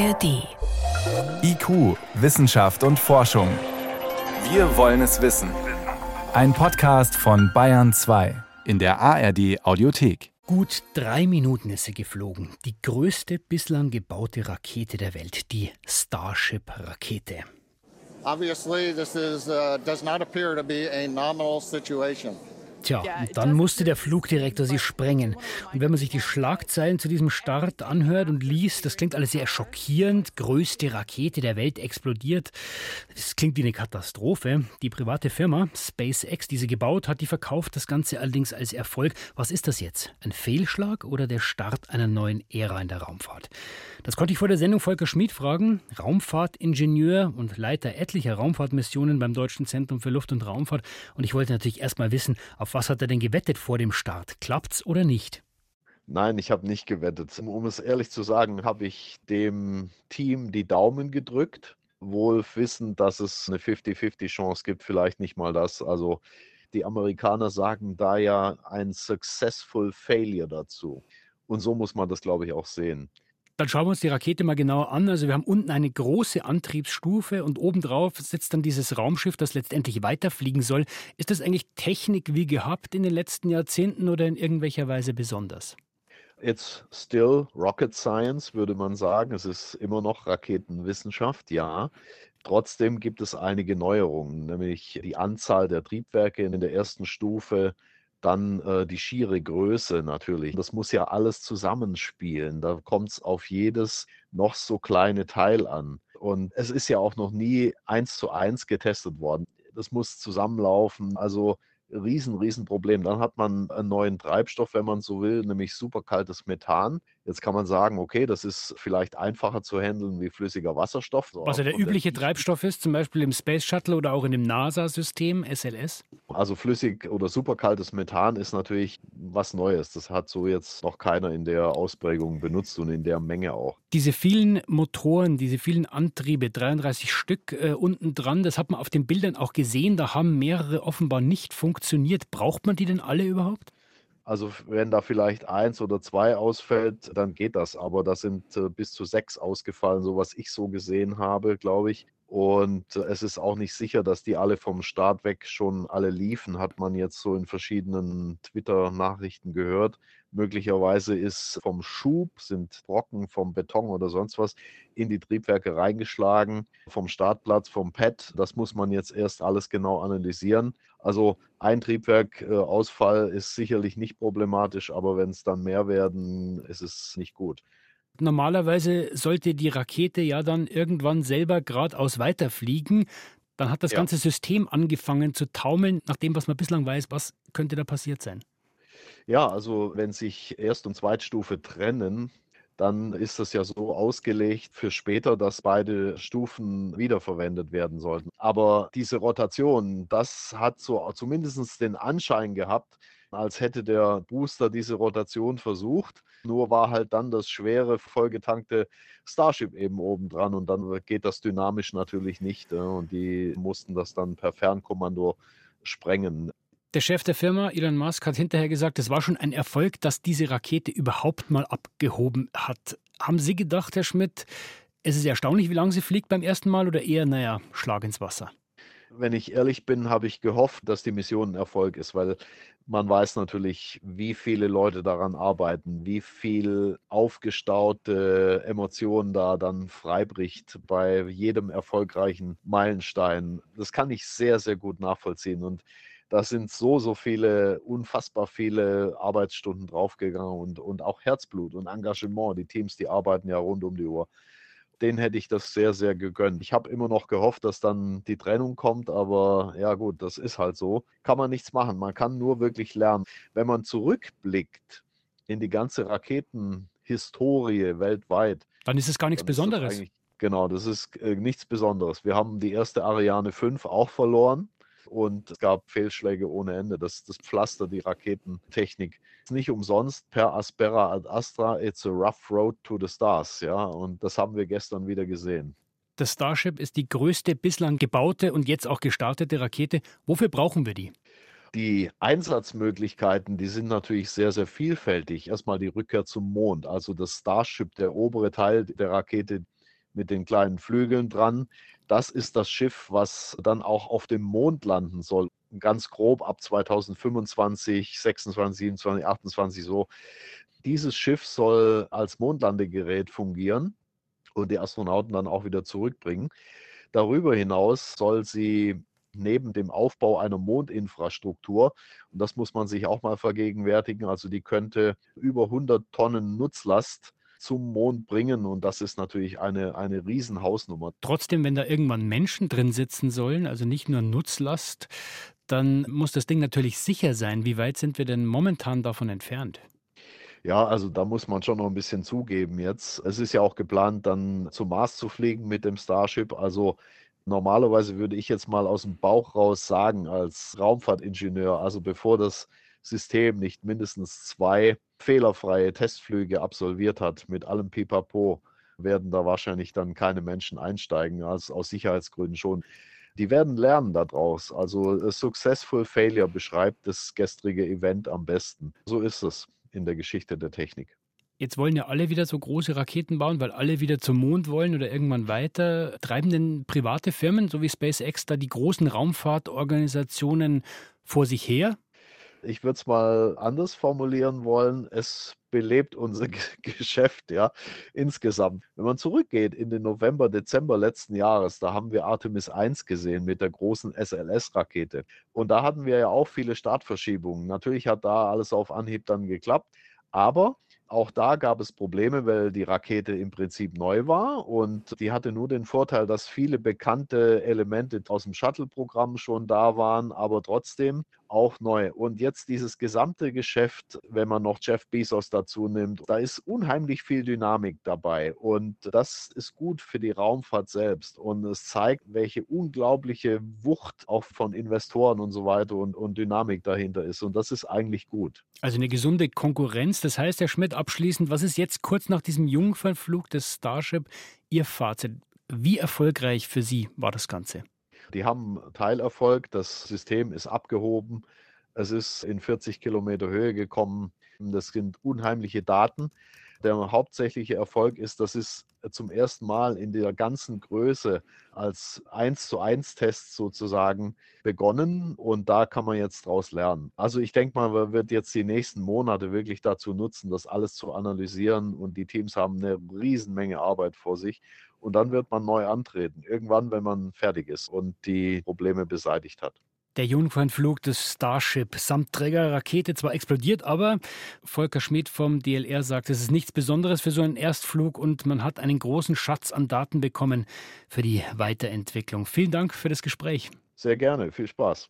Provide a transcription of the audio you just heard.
ARD. IQ, Wissenschaft und Forschung. Wir wollen es wissen. Ein Podcast von Bayern 2 in der ARD Audiothek. Gut drei Minuten ist sie geflogen. Die größte bislang gebaute Rakete der Welt, die Starship-Rakete. Obviously, this is, uh, does not appear to be a nominal situation. Tja, und dann musste der Flugdirektor sie sprengen. Und wenn man sich die Schlagzeilen zu diesem Start anhört und liest, das klingt alles sehr schockierend. Größte Rakete der Welt explodiert. Das klingt wie eine Katastrophe. Die private Firma SpaceX, die sie gebaut hat, die verkauft das Ganze allerdings als Erfolg. Was ist das jetzt? Ein Fehlschlag oder der Start einer neuen Ära in der Raumfahrt? Das konnte ich vor der Sendung Volker Schmid fragen, Raumfahrtingenieur und Leiter etlicher Raumfahrtmissionen beim Deutschen Zentrum für Luft- und Raumfahrt. Und ich wollte natürlich erst mal wissen, auf auf was hat er denn gewettet vor dem Start? Klappt's oder nicht? Nein, ich habe nicht gewettet. Um es ehrlich zu sagen, habe ich dem Team die Daumen gedrückt, wohl wissend, dass es eine 50-50 Chance gibt, vielleicht nicht mal das. Also die Amerikaner sagen da ja ein successful failure dazu. Und so muss man das, glaube ich, auch sehen. Dann schauen wir uns die Rakete mal genauer an. Also wir haben unten eine große Antriebsstufe und obendrauf sitzt dann dieses Raumschiff, das letztendlich weiterfliegen soll. Ist das eigentlich Technik wie gehabt in den letzten Jahrzehnten oder in irgendwelcher Weise besonders? It's still rocket science, würde man sagen. Es ist immer noch Raketenwissenschaft, ja. Trotzdem gibt es einige Neuerungen, nämlich die Anzahl der Triebwerke in der ersten Stufe dann äh, die schiere Größe natürlich. Das muss ja alles zusammenspielen. Da kommt es auf jedes noch so kleine Teil an. Und es ist ja auch noch nie eins zu eins getestet worden. Das muss zusammenlaufen. Also riesen, riesen Problem. Dann hat man einen neuen Treibstoff, wenn man so will, nämlich superkaltes Methan. Jetzt kann man sagen, okay, das ist vielleicht einfacher zu handeln wie flüssiger Wasserstoff. Was ja der übliche Treibstoff ist, zum Beispiel im Space Shuttle oder auch in dem NASA-System SLS? Also flüssig oder superkaltes Methan ist natürlich was Neues. Das hat so jetzt noch keiner in der Ausprägung benutzt und in der Menge auch. Diese vielen Motoren, diese vielen Antriebe, 33 Stück äh, unten dran, das hat man auf den Bildern auch gesehen. Da haben mehrere offenbar nicht funktioniert. Braucht man die denn alle überhaupt? Also wenn da vielleicht eins oder zwei ausfällt, dann geht das. Aber da sind äh, bis zu sechs ausgefallen, so was ich so gesehen habe, glaube ich. Und äh, es ist auch nicht sicher, dass die alle vom Start weg schon alle liefen, hat man jetzt so in verschiedenen Twitter-Nachrichten gehört. Möglicherweise ist vom Schub, sind Brocken vom Beton oder sonst was in die Triebwerke reingeschlagen, vom Startplatz, vom Pad. Das muss man jetzt erst alles genau analysieren. Also ein Triebwerkausfall äh, ist sicherlich nicht problematisch, aber wenn es dann mehr werden, ist es nicht gut. Normalerweise sollte die Rakete ja dann irgendwann selber geradeaus weiterfliegen. Dann hat das ja. ganze System angefangen zu taumeln. Nach dem, was man bislang weiß, was könnte da passiert sein? Ja, also wenn sich Erst- und Zweitstufe trennen, dann ist das ja so ausgelegt für später, dass beide Stufen wiederverwendet werden sollten. Aber diese Rotation, das hat so zumindest den Anschein gehabt, als hätte der Booster diese Rotation versucht. Nur war halt dann das schwere, vollgetankte Starship eben oben dran und dann geht das dynamisch natürlich nicht. Und die mussten das dann per Fernkommando sprengen. Der Chef der Firma, Elon Musk, hat hinterher gesagt, es war schon ein Erfolg, dass diese Rakete überhaupt mal abgehoben hat. Haben Sie gedacht, Herr Schmidt, es ist erstaunlich, wie lange sie fliegt beim ersten Mal oder eher, naja, Schlag ins Wasser? Wenn ich ehrlich bin, habe ich gehofft, dass die Mission ein Erfolg ist, weil man weiß natürlich, wie viele Leute daran arbeiten, wie viel aufgestaute Emotionen da dann freibricht bei jedem erfolgreichen Meilenstein. Das kann ich sehr, sehr gut nachvollziehen. Und da sind so, so viele, unfassbar viele Arbeitsstunden draufgegangen und, und auch Herzblut und Engagement. Die Teams, die arbeiten ja rund um die Uhr. Den hätte ich das sehr, sehr gegönnt. Ich habe immer noch gehofft, dass dann die Trennung kommt, aber ja gut, das ist halt so. Kann man nichts machen. Man kann nur wirklich lernen. Wenn man zurückblickt in die ganze Raketenhistorie weltweit, dann ist es gar nichts Besonderes. Genau, das ist äh, nichts Besonderes. Wir haben die erste Ariane 5 auch verloren und es gab Fehlschläge ohne Ende. Das, das Pflaster, die Raketentechnik. Nicht umsonst per Aspera ad Astra, it's a rough road to the stars. Ja, und das haben wir gestern wieder gesehen. Das Starship ist die größte bislang gebaute und jetzt auch gestartete Rakete. Wofür brauchen wir die? Die Einsatzmöglichkeiten, die sind natürlich sehr, sehr vielfältig. Erstmal die Rückkehr zum Mond, also das Starship, der obere Teil der Rakete, mit den kleinen Flügeln dran. Das ist das Schiff, was dann auch auf dem Mond landen soll. Ganz grob ab 2025, 26, 27, 28 so. Dieses Schiff soll als Mondlandegerät fungieren und die Astronauten dann auch wieder zurückbringen. Darüber hinaus soll sie neben dem Aufbau einer Mondinfrastruktur, und das muss man sich auch mal vergegenwärtigen, also die könnte über 100 Tonnen Nutzlast zum Mond bringen und das ist natürlich eine, eine Riesenhausnummer. Trotzdem, wenn da irgendwann Menschen drin sitzen sollen, also nicht nur Nutzlast, dann muss das Ding natürlich sicher sein. Wie weit sind wir denn momentan davon entfernt? Ja, also da muss man schon noch ein bisschen zugeben jetzt. Es ist ja auch geplant, dann zum Mars zu fliegen mit dem Starship. Also normalerweise würde ich jetzt mal aus dem Bauch raus sagen, als Raumfahrtingenieur, also bevor das System nicht mindestens zwei fehlerfreie Testflüge absolviert hat, mit allem Pipapo, werden da wahrscheinlich dann keine Menschen einsteigen, also aus Sicherheitsgründen schon. Die werden lernen daraus. Also Successful Failure beschreibt das gestrige Event am besten. So ist es in der Geschichte der Technik. Jetzt wollen ja alle wieder so große Raketen bauen, weil alle wieder zum Mond wollen oder irgendwann weiter. Treiben denn private Firmen, so wie SpaceX, da die großen Raumfahrtorganisationen vor sich her? Ich würde es mal anders formulieren wollen. Es belebt unser Geschäft, ja, insgesamt. Wenn man zurückgeht in den November, Dezember letzten Jahres, da haben wir Artemis 1 gesehen mit der großen SLS-Rakete. Und da hatten wir ja auch viele Startverschiebungen. Natürlich hat da alles auf Anhieb dann geklappt. Aber auch da gab es Probleme, weil die Rakete im Prinzip neu war und die hatte nur den Vorteil, dass viele bekannte Elemente aus dem Shuttle-Programm schon da waren, aber trotzdem auch neu. Und jetzt dieses gesamte Geschäft, wenn man noch Jeff Bezos dazu nimmt, da ist unheimlich viel Dynamik dabei und das ist gut für die Raumfahrt selbst und es zeigt, welche unglaubliche Wucht auch von Investoren und so weiter und, und Dynamik dahinter ist und das ist eigentlich gut. Also eine gesunde Konkurrenz. Das heißt, Herr Schmidt, abschließend, was ist jetzt kurz nach diesem Jungfernflug des Starship Ihr Fazit? Wie erfolgreich für Sie war das Ganze? Die haben Teilerfolg, das System ist abgehoben, es ist in 40 Kilometer Höhe gekommen. Das sind unheimliche Daten. Der hauptsächliche Erfolg ist, das ist zum ersten Mal in der ganzen Größe als 1 zu 1 Test sozusagen begonnen und da kann man jetzt daraus lernen. Also ich denke mal, man wird jetzt die nächsten Monate wirklich dazu nutzen, das alles zu analysieren und die Teams haben eine Riesenmenge Arbeit vor sich und dann wird man neu antreten, irgendwann, wenn man fertig ist und die Probleme beseitigt hat. Der Jungfernflug des Starship samt Trägerrakete zwar explodiert, aber Volker Schmidt vom DLR sagt, es ist nichts Besonderes für so einen Erstflug und man hat einen großen Schatz an Daten bekommen für die Weiterentwicklung. Vielen Dank für das Gespräch. Sehr gerne, viel Spaß.